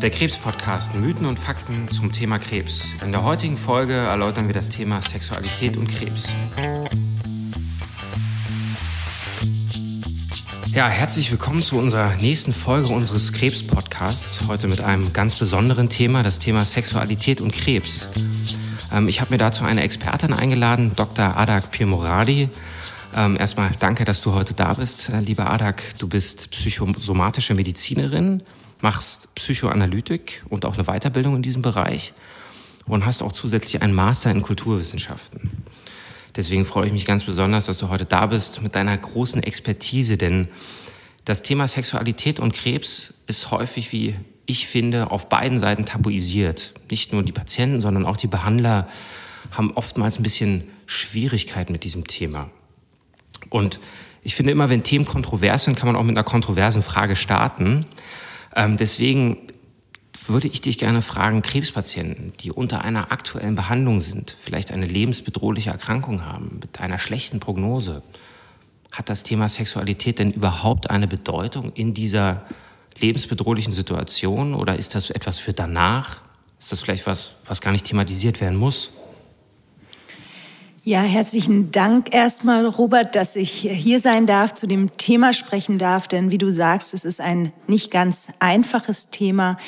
Der Krebs-Podcast Mythen und Fakten zum Thema Krebs. In der heutigen Folge erläutern wir das Thema Sexualität und Krebs. Ja, herzlich willkommen zu unserer nächsten Folge unseres Krebs-Podcasts. Heute mit einem ganz besonderen Thema, das Thema Sexualität und Krebs. Ähm, ich habe mir dazu eine Expertin eingeladen, Dr. Adak Pirmoradi. Ähm, erstmal danke, dass du heute da bist, äh, lieber Adak. Du bist psychosomatische Medizinerin, machst Psychoanalytik und auch eine Weiterbildung in diesem Bereich und hast auch zusätzlich einen Master in Kulturwissenschaften. Deswegen freue ich mich ganz besonders, dass du heute da bist mit deiner großen Expertise, denn das Thema Sexualität und Krebs ist häufig, wie ich finde, auf beiden Seiten tabuisiert. Nicht nur die Patienten, sondern auch die Behandler haben oftmals ein bisschen Schwierigkeiten mit diesem Thema. Und ich finde immer, wenn Themen kontrovers sind, kann man auch mit einer kontroversen Frage starten. Ähm, deswegen würde ich dich gerne fragen, Krebspatienten, die unter einer aktuellen Behandlung sind, vielleicht eine lebensbedrohliche Erkrankung haben, mit einer schlechten Prognose, hat das Thema Sexualität denn überhaupt eine Bedeutung in dieser lebensbedrohlichen Situation oder ist das etwas für danach? Ist das vielleicht was, was gar nicht thematisiert werden muss? Ja, herzlichen Dank erstmal, Robert, dass ich hier sein darf, zu dem Thema sprechen darf. Denn wie du sagst, es ist ein nicht ganz einfaches Thema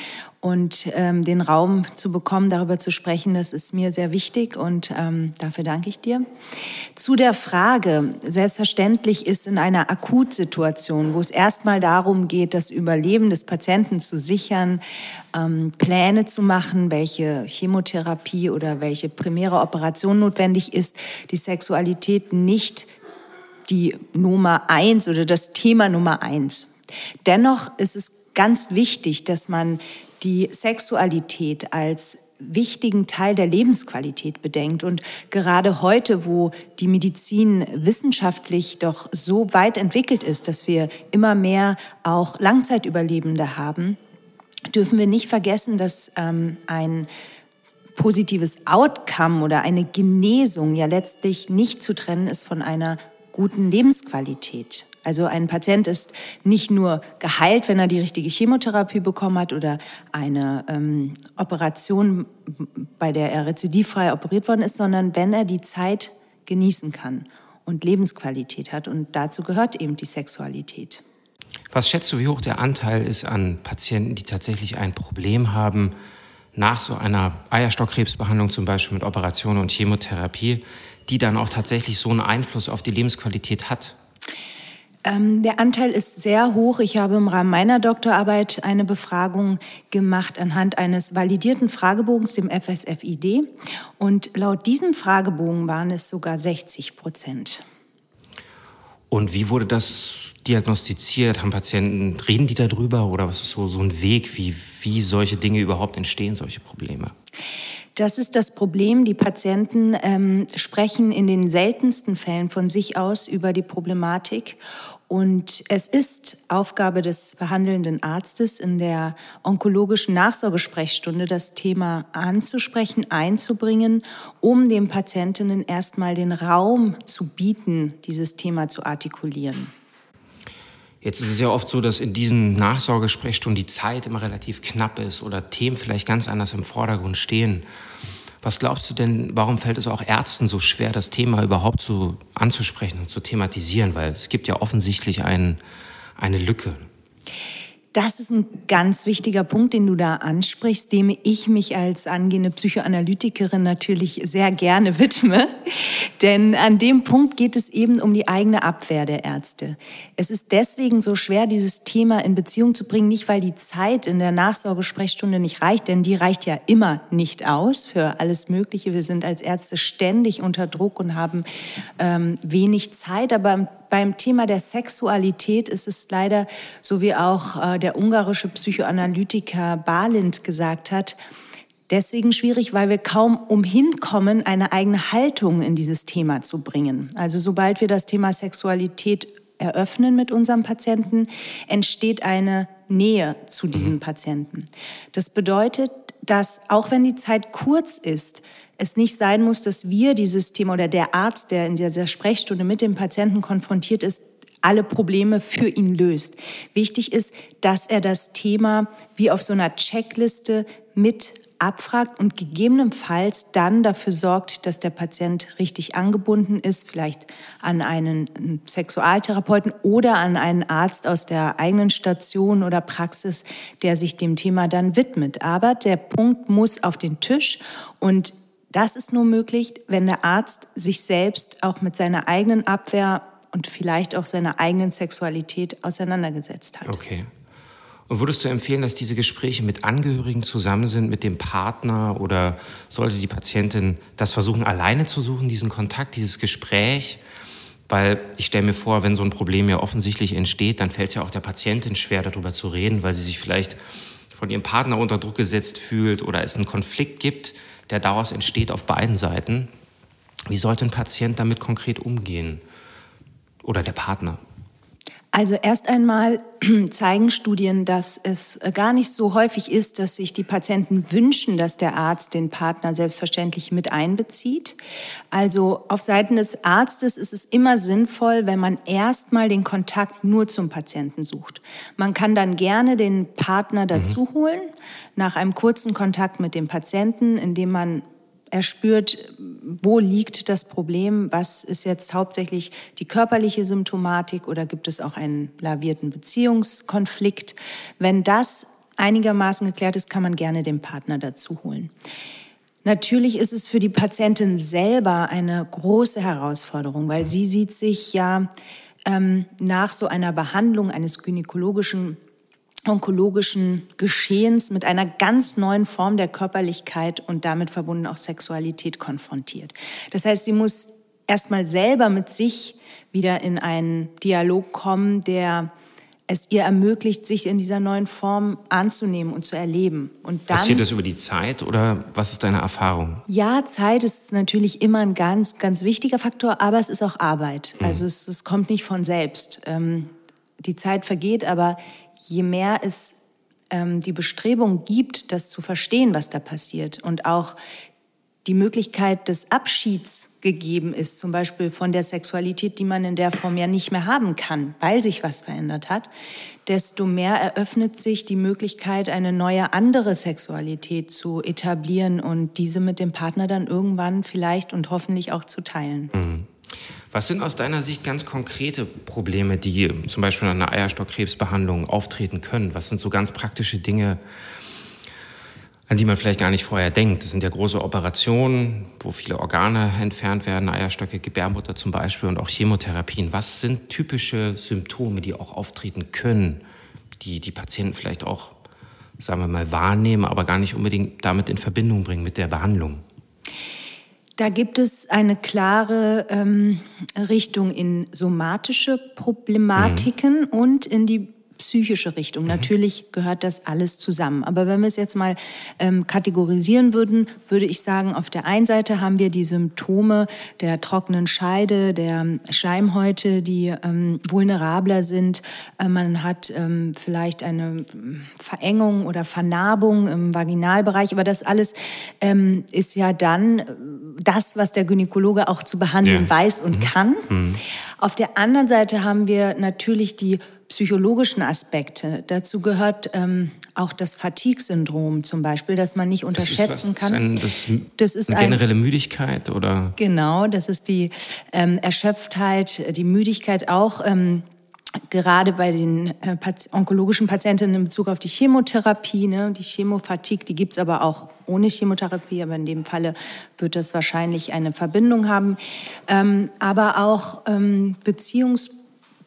und ähm, den Raum zu bekommen, darüber zu sprechen, das ist mir sehr wichtig und ähm, dafür danke ich dir. Zu der Frage, selbstverständlich ist in einer Akutsituation, wo es erstmal darum geht, das Überleben des Patienten zu sichern, ähm, Pläne zu machen, welche Chemotherapie oder welche primäre Operation notwendig ist, die Sexualität nicht die Nummer eins oder das Thema Nummer eins. Dennoch ist es ganz wichtig, dass man die Sexualität als wichtigen Teil der Lebensqualität bedenkt. Und gerade heute, wo die Medizin wissenschaftlich doch so weit entwickelt ist, dass wir immer mehr auch Langzeitüberlebende haben, dürfen wir nicht vergessen, dass ähm, ein positives Outcome oder eine Genesung ja letztlich nicht zu trennen ist von einer guten Lebensqualität. Also ein Patient ist nicht nur geheilt, wenn er die richtige Chemotherapie bekommen hat oder eine ähm, Operation, bei der er rezidivfrei operiert worden ist, sondern wenn er die Zeit genießen kann und Lebensqualität hat. Und dazu gehört eben die Sexualität. Was schätzt du, wie hoch der Anteil ist an Patienten, die tatsächlich ein Problem haben, nach so einer Eierstockkrebsbehandlung zum Beispiel mit Operation und Chemotherapie, die dann auch tatsächlich so einen Einfluss auf die Lebensqualität hat? Ähm, der Anteil ist sehr hoch. Ich habe im Rahmen meiner Doktorarbeit eine Befragung gemacht anhand eines validierten Fragebogens, dem FSFID. Und laut diesem Fragebogen waren es sogar 60 Prozent. Und wie wurde das diagnostiziert? Haben Patienten, reden die darüber oder was ist so, so ein Weg, wie, wie solche Dinge überhaupt entstehen, solche Probleme? Das ist das Problem. Die Patienten ähm, sprechen in den seltensten Fällen von sich aus über die Problematik. Und es ist Aufgabe des behandelnden Arztes in der onkologischen Nachsorgesprechstunde, das Thema anzusprechen, einzubringen, um den Patientinnen erstmal den Raum zu bieten, dieses Thema zu artikulieren. Jetzt ist es ja oft so, dass in diesen Nachsorgesprechstunden die Zeit immer relativ knapp ist oder Themen vielleicht ganz anders im Vordergrund stehen. Was glaubst du denn, warum fällt es auch Ärzten so schwer, das Thema überhaupt so anzusprechen und zu thematisieren? Weil es gibt ja offensichtlich ein, eine Lücke. Das ist ein ganz wichtiger Punkt, den du da ansprichst, dem ich mich als angehende Psychoanalytikerin natürlich sehr gerne widme. Denn an dem Punkt geht es eben um die eigene Abwehr der Ärzte. Es ist deswegen so schwer, dieses Thema in Beziehung zu bringen, nicht weil die Zeit in der Nachsorgesprechstunde nicht reicht, denn die reicht ja immer nicht aus für alles Mögliche. Wir sind als Ärzte ständig unter Druck und haben ähm, wenig Zeit, aber beim Thema der Sexualität ist es leider, so wie auch äh, der ungarische Psychoanalytiker Balint gesagt hat, deswegen schwierig, weil wir kaum umhin kommen, eine eigene Haltung in dieses Thema zu bringen. Also sobald wir das Thema Sexualität eröffnen mit unserem Patienten, entsteht eine Nähe zu diesem mhm. Patienten. Das bedeutet, dass auch wenn die Zeit kurz ist, es nicht sein muss, dass wir dieses Thema oder der Arzt, der in dieser Sprechstunde mit dem Patienten konfrontiert ist, alle Probleme für ihn löst. Wichtig ist, dass er das Thema wie auf so einer Checkliste mit abfragt und gegebenenfalls dann dafür sorgt, dass der Patient richtig angebunden ist, vielleicht an einen Sexualtherapeuten oder an einen Arzt aus der eigenen Station oder Praxis, der sich dem Thema dann widmet. Aber der Punkt muss auf den Tisch und das ist nur möglich, wenn der Arzt sich selbst auch mit seiner eigenen Abwehr und vielleicht auch seiner eigenen Sexualität auseinandergesetzt hat. Okay. Und würdest du empfehlen, dass diese Gespräche mit Angehörigen zusammen sind, mit dem Partner oder sollte die Patientin das versuchen, alleine zu suchen, diesen Kontakt, dieses Gespräch? Weil ich stelle mir vor, wenn so ein Problem ja offensichtlich entsteht, dann fällt es ja auch der Patientin schwer, darüber zu reden, weil sie sich vielleicht von ihrem Partner unter Druck gesetzt fühlt oder es einen Konflikt gibt, der daraus entsteht auf beiden Seiten. Wie sollte ein Patient damit konkret umgehen? Oder der Partner? Also erst einmal zeigen Studien, dass es gar nicht so häufig ist, dass sich die Patienten wünschen, dass der Arzt den Partner selbstverständlich mit einbezieht. Also auf Seiten des Arztes ist es immer sinnvoll, wenn man erstmal den Kontakt nur zum Patienten sucht. Man kann dann gerne den Partner mhm. dazu holen, nach einem kurzen Kontakt mit dem Patienten, indem man er spürt, wo liegt das Problem, was ist jetzt hauptsächlich die körperliche Symptomatik oder gibt es auch einen lavierten Beziehungskonflikt. Wenn das einigermaßen geklärt ist, kann man gerne den Partner dazu holen. Natürlich ist es für die Patientin selber eine große Herausforderung, weil sie sieht sich ja ähm, nach so einer Behandlung eines gynäkologischen onkologischen Geschehens mit einer ganz neuen Form der Körperlichkeit und damit verbunden auch Sexualität konfrontiert. Das heißt, sie muss erstmal selber mit sich wieder in einen Dialog kommen, der es ihr ermöglicht, sich in dieser neuen Form anzunehmen und zu erleben. Und dann, Passiert das über die Zeit oder was ist deine Erfahrung? Ja, Zeit ist natürlich immer ein ganz, ganz wichtiger Faktor, aber es ist auch Arbeit. Mhm. Also es, es kommt nicht von selbst. Ähm, die Zeit vergeht, aber je mehr es ähm, die Bestrebung gibt, das zu verstehen, was da passiert und auch die Möglichkeit des Abschieds gegeben ist, zum Beispiel von der Sexualität, die man in der Form ja nicht mehr haben kann, weil sich was verändert hat, desto mehr eröffnet sich die Möglichkeit, eine neue andere Sexualität zu etablieren und diese mit dem Partner dann irgendwann vielleicht und hoffentlich auch zu teilen. Mhm. Was sind aus deiner Sicht ganz konkrete Probleme, die zum Beispiel nach einer Eierstockkrebsbehandlung auftreten können? Was sind so ganz praktische Dinge, an die man vielleicht gar nicht vorher denkt? Das sind ja große Operationen, wo viele Organe entfernt werden, Eierstöcke, Gebärmutter zum Beispiel und auch Chemotherapien. Was sind typische Symptome, die auch auftreten können, die die Patienten vielleicht auch, sagen wir mal, wahrnehmen, aber gar nicht unbedingt damit in Verbindung bringen mit der Behandlung? Da gibt es eine klare ähm, Richtung in somatische Problematiken mhm. und in die psychische Richtung. Mhm. Natürlich gehört das alles zusammen. Aber wenn wir es jetzt mal ähm, kategorisieren würden, würde ich sagen, auf der einen Seite haben wir die Symptome der trockenen Scheide, der Schleimhäute, die ähm, vulnerabler sind. Äh, man hat ähm, vielleicht eine Verengung oder Vernarbung im Vaginalbereich. Aber das alles ähm, ist ja dann das, was der Gynäkologe auch zu behandeln ja. weiß und mhm. kann. Mhm. Auf der anderen Seite haben wir natürlich die psychologischen Aspekte. Dazu gehört ähm, auch das Fatigue-Syndrom zum Beispiel, das man nicht unterschätzen das kann. Das, ein, das, das ist eine generelle ein, Müdigkeit oder? Genau, das ist die ähm, Erschöpftheit, die Müdigkeit auch. Ähm, gerade bei den äh, onkologischen Patientinnen in Bezug auf die Chemotherapie, ne, die Chemofatigue, die gibt's aber auch ohne Chemotherapie, aber in dem Falle wird das wahrscheinlich eine Verbindung haben. Ähm, aber auch ähm, Beziehungs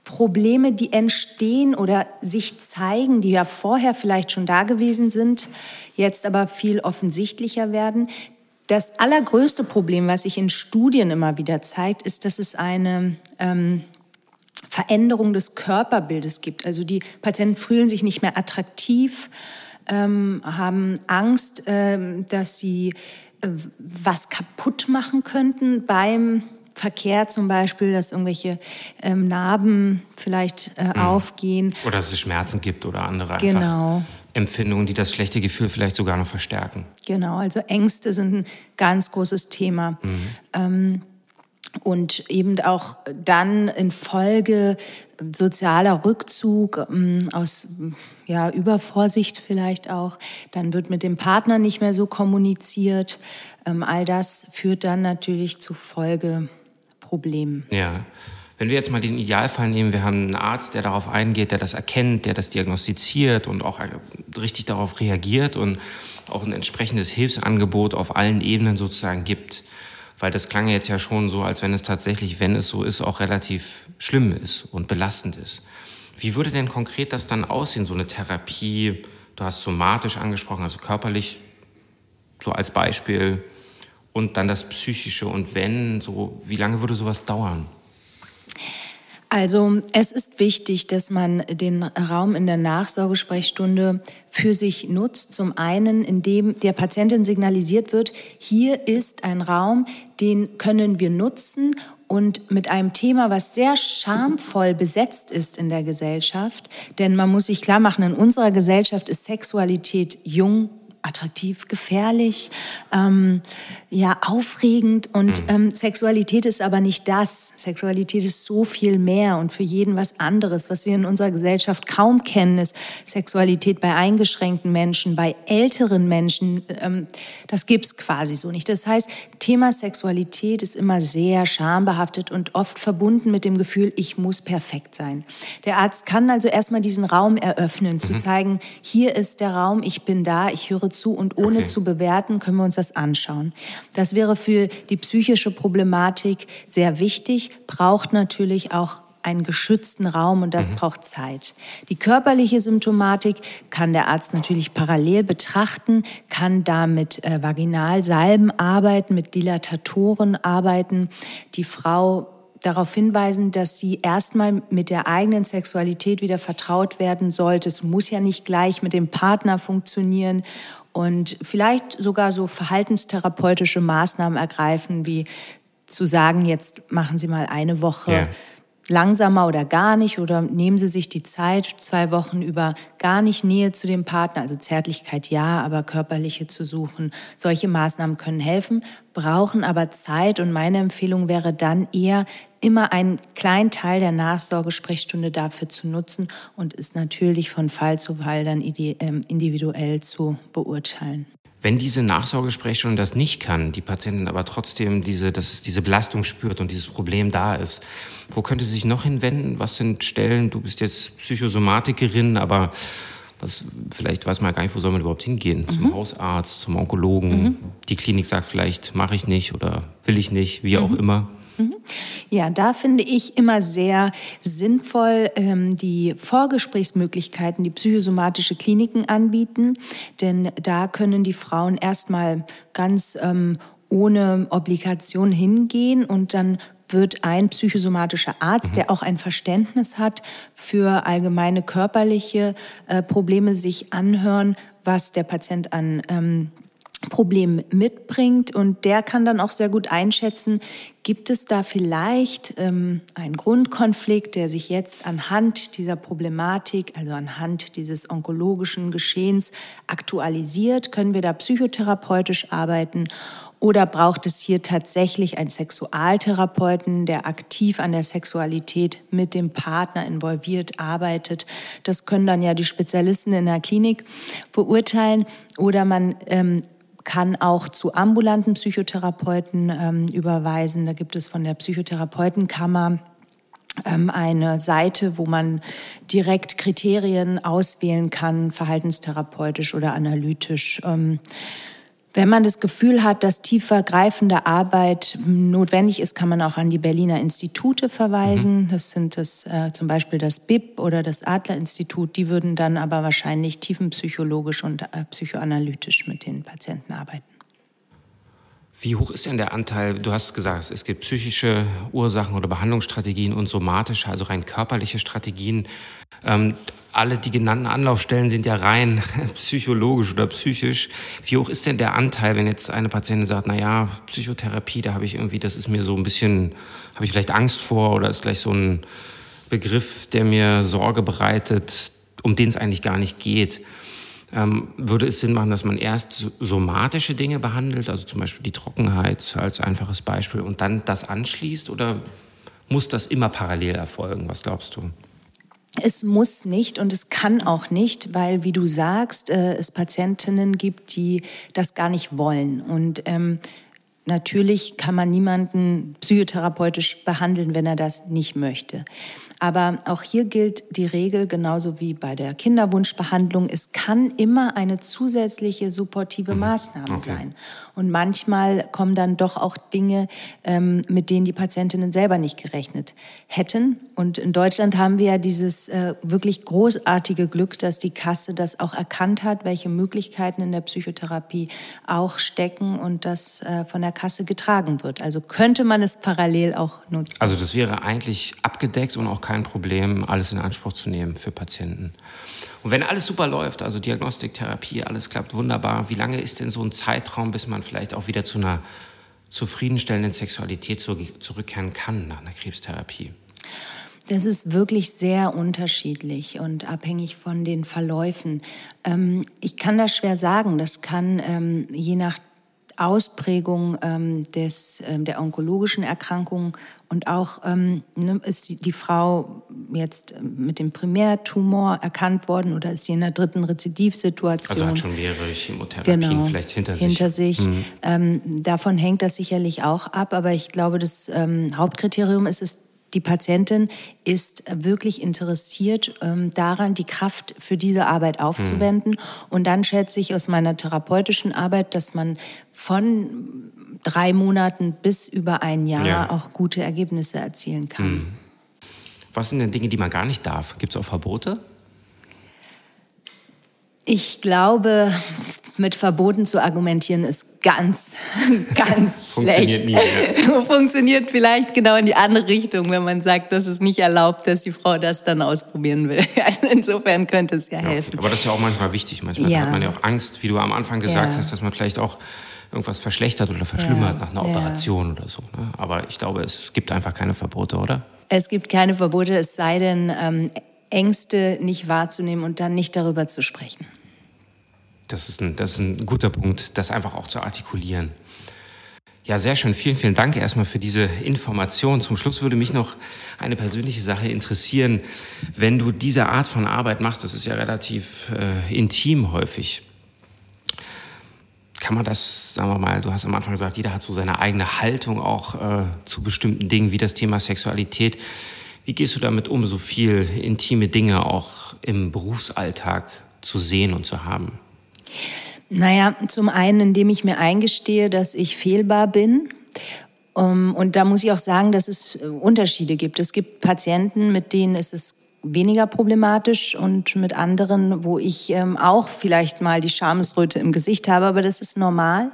Probleme, die entstehen oder sich zeigen, die ja vorher vielleicht schon da gewesen sind, jetzt aber viel offensichtlicher werden. Das allergrößte Problem, was sich in Studien immer wieder zeigt, ist, dass es eine ähm, Veränderung des Körperbildes gibt. Also die Patienten fühlen sich nicht mehr attraktiv, ähm, haben Angst, ähm, dass sie äh, was kaputt machen könnten beim Verkehr zum Beispiel, dass irgendwelche ähm, Narben vielleicht äh, mhm. aufgehen. Oder dass es Schmerzen gibt oder andere genau. Empfindungen, die das schlechte Gefühl vielleicht sogar noch verstärken. Genau, also Ängste sind ein ganz großes Thema. Mhm. Ähm, und eben auch dann in Folge sozialer Rückzug ähm, aus ja, Übervorsicht vielleicht auch, dann wird mit dem Partner nicht mehr so kommuniziert. Ähm, all das führt dann natürlich zu Folgeproblemen. Ja. Wenn wir jetzt mal den Idealfall nehmen, wir haben einen Arzt, der darauf eingeht, der das erkennt, der das diagnostiziert und auch richtig darauf reagiert und auch ein entsprechendes Hilfsangebot auf allen Ebenen sozusagen gibt. Weil das klang jetzt ja schon so, als wenn es tatsächlich, wenn es so ist, auch relativ schlimm ist und belastend ist. Wie würde denn konkret das dann aussehen, so eine Therapie? Du hast somatisch angesprochen, also körperlich, so als Beispiel. Und dann das Psychische. Und wenn, so, wie lange würde sowas dauern? Also es ist wichtig, dass man den Raum in der Nachsorgesprechstunde für sich nutzt. Zum einen, indem der Patientin signalisiert wird, hier ist ein Raum, den können wir nutzen und mit einem Thema, was sehr schamvoll besetzt ist in der Gesellschaft. Denn man muss sich klar machen, in unserer Gesellschaft ist Sexualität jung attraktiv, gefährlich, ähm, ja, aufregend. Und mhm. ähm, Sexualität ist aber nicht das. Sexualität ist so viel mehr und für jeden was anderes. Was wir in unserer Gesellschaft kaum kennen, ist Sexualität bei eingeschränkten Menschen, bei älteren Menschen. Ähm, das gibt's quasi so nicht. Das heißt, Thema Sexualität ist immer sehr schambehaftet und oft verbunden mit dem Gefühl, ich muss perfekt sein. Der Arzt kann also erstmal diesen Raum eröffnen, mhm. zu zeigen, hier ist der Raum, ich bin da, ich höre zu und ohne okay. zu bewerten können wir uns das anschauen. Das wäre für die psychische Problematik sehr wichtig, braucht natürlich auch einen geschützten Raum und das mhm. braucht Zeit. Die körperliche Symptomatik kann der Arzt natürlich parallel betrachten, kann da mit äh, Vaginalsalben arbeiten, mit Dilatatoren arbeiten. Die Frau darauf hinweisen, dass sie erstmal mit der eigenen Sexualität wieder vertraut werden sollte. Es muss ja nicht gleich mit dem Partner funktionieren und vielleicht sogar so verhaltenstherapeutische Maßnahmen ergreifen, wie zu sagen, jetzt machen Sie mal eine Woche yeah. Langsamer oder gar nicht oder nehmen Sie sich die Zeit, zwei Wochen über gar nicht Nähe zu dem Partner, also Zärtlichkeit ja, aber körperliche zu suchen. Solche Maßnahmen können helfen, brauchen aber Zeit und meine Empfehlung wäre dann eher immer einen kleinen Teil der Nachsorgesprechstunde dafür zu nutzen und ist natürlich von Fall zu Fall dann ähm, individuell zu beurteilen. Wenn diese Nachsorgesprechstunde das nicht kann, die Patientin aber trotzdem diese, dass diese Belastung spürt und dieses Problem da ist, wo könnte sie sich noch hinwenden? Was sind Stellen? Du bist jetzt Psychosomatikerin, aber was, vielleicht weiß man gar nicht, wo soll man überhaupt hingehen? Mhm. Zum Hausarzt, zum Onkologen. Mhm. Die Klinik sagt vielleicht, mache ich nicht oder will ich nicht, wie mhm. auch immer. Mhm. Ja, da finde ich immer sehr sinnvoll ähm, die Vorgesprächsmöglichkeiten, die psychosomatische Kliniken anbieten, denn da können die Frauen erstmal ganz ähm, ohne Obligation hingehen und dann wird ein psychosomatischer Arzt, mhm. der auch ein Verständnis hat für allgemeine körperliche äh, Probleme, sich anhören, was der Patient an ähm, Problem mitbringt und der kann dann auch sehr gut einschätzen, gibt es da vielleicht ähm, einen Grundkonflikt, der sich jetzt anhand dieser Problematik, also anhand dieses onkologischen Geschehens aktualisiert? Können wir da psychotherapeutisch arbeiten? Oder braucht es hier tatsächlich einen Sexualtherapeuten, der aktiv an der Sexualität mit dem Partner involviert arbeitet? Das können dann ja die Spezialisten in der Klinik beurteilen. Oder man ähm, kann auch zu ambulanten Psychotherapeuten ähm, überweisen. Da gibt es von der Psychotherapeutenkammer ähm, eine Seite, wo man direkt Kriterien auswählen kann, verhaltenstherapeutisch oder analytisch. Ähm, wenn man das Gefühl hat, dass tiefergreifende Arbeit notwendig ist, kann man auch an die Berliner Institute verweisen. Mhm. Das sind das, äh, zum Beispiel das BIP oder das Adler-Institut. Die würden dann aber wahrscheinlich tiefenpsychologisch und äh, psychoanalytisch mit den Patienten arbeiten. Wie hoch ist denn der Anteil? Du hast gesagt, es gibt psychische Ursachen oder Behandlungsstrategien und somatische, also rein körperliche Strategien. Ähm, alle die genannten Anlaufstellen sind ja rein psychologisch oder psychisch. Wie hoch ist denn der Anteil, wenn jetzt eine Patientin sagt, na ja, Psychotherapie, da habe ich irgendwie, das ist mir so ein bisschen, habe ich vielleicht Angst vor oder ist gleich so ein Begriff, der mir Sorge bereitet, um den es eigentlich gar nicht geht. Ähm, würde es Sinn machen, dass man erst somatische Dinge behandelt, also zum Beispiel die Trockenheit als einfaches Beispiel, und dann das anschließt? Oder muss das immer parallel erfolgen? Was glaubst du? Es muss nicht und es kann auch nicht, weil, wie du sagst, äh, es Patientinnen gibt, die das gar nicht wollen. Und ähm, natürlich kann man niemanden psychotherapeutisch behandeln, wenn er das nicht möchte. Aber auch hier gilt die Regel genauso wie bei der Kinderwunschbehandlung. Es kann immer eine zusätzliche supportive mhm. Maßnahme okay. sein. Und manchmal kommen dann doch auch Dinge, ähm, mit denen die Patientinnen selber nicht gerechnet hätten. Und in Deutschland haben wir ja dieses äh, wirklich großartige Glück, dass die Kasse das auch erkannt hat, welche Möglichkeiten in der Psychotherapie auch stecken und das äh, von der Kasse getragen wird. Also könnte man es parallel auch nutzen. Also das wäre eigentlich abgedeckt und auch kein Problem, alles in Anspruch zu nehmen für Patienten. Und wenn alles super läuft, also Diagnostik, Therapie, alles klappt wunderbar, wie lange ist denn so ein Zeitraum, bis man vielleicht auch wieder zu einer zufriedenstellenden Sexualität zurückkehren kann nach einer Krebstherapie? Das ist wirklich sehr unterschiedlich und abhängig von den Verläufen. Ähm, ich kann das schwer sagen. Das kann ähm, je nach Ausprägung ähm, des, ähm, der onkologischen Erkrankung und auch ähm, ne, ist die, die, Frau jetzt mit dem Primärtumor erkannt worden oder ist sie in der dritten Rezidivsituation? Also hat schon mehrere Chemotherapien genau, vielleicht hinter, hinter sich. sich. Mhm. Ähm, davon hängt das sicherlich auch ab, aber ich glaube, das ähm, Hauptkriterium ist es die Patientin ist wirklich interessiert ähm, daran, die Kraft für diese Arbeit aufzuwenden. Mhm. Und dann schätze ich aus meiner therapeutischen Arbeit, dass man von drei Monaten bis über ein Jahr ja. auch gute Ergebnisse erzielen kann. Mhm. Was sind denn Dinge, die man gar nicht darf? Gibt es auch Verbote? Ich glaube, mit Verboten zu argumentieren ist ganz, ganz Funktioniert schlecht. Nie, ja. Funktioniert vielleicht genau in die andere Richtung, wenn man sagt, dass es nicht erlaubt, dass die Frau das dann ausprobieren will. Also insofern könnte es ja, ja helfen. Aber das ist ja auch manchmal wichtig. Manchmal ja. hat man ja auch Angst, wie du am Anfang gesagt hast, dass man vielleicht auch irgendwas verschlechtert oder verschlimmert nach einer Operation oder so. Ne? Aber ich glaube, es gibt einfach keine Verbote, oder? Es gibt keine Verbote, es sei denn, ähm, Ängste nicht wahrzunehmen und dann nicht darüber zu sprechen. Das ist ein, das ist ein guter Punkt, das einfach auch zu artikulieren. Ja, sehr schön. Vielen, vielen Dank erstmal für diese Information. Zum Schluss würde mich noch eine persönliche Sache interessieren. Wenn du diese Art von Arbeit machst, das ist ja relativ äh, intim häufig. Kann man das, sagen wir mal, du hast am Anfang gesagt, jeder hat so seine eigene Haltung auch äh, zu bestimmten Dingen, wie das Thema Sexualität. Wie gehst du damit um, so viel intime Dinge auch im Berufsalltag zu sehen und zu haben? Naja, zum einen, indem ich mir eingestehe, dass ich fehlbar bin. Und da muss ich auch sagen, dass es äh, Unterschiede gibt. Es gibt Patienten, mit denen ist es weniger problematisch und mit anderen, wo ich ähm, auch vielleicht mal die Schamesröte im Gesicht habe, aber das ist normal.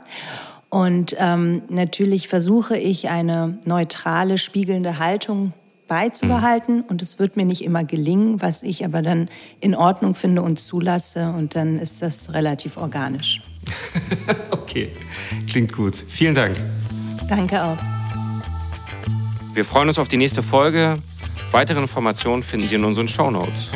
Und ähm, natürlich versuche ich eine neutrale, spiegelnde Haltung beizubehalten. Mhm. Und es wird mir nicht immer gelingen, was ich aber dann in Ordnung finde und zulasse. Und dann ist das relativ organisch. okay, klingt gut. Vielen Dank. Danke auch. Wir freuen uns auf die nächste Folge. Weitere Informationen finden Sie in unseren Show Notes.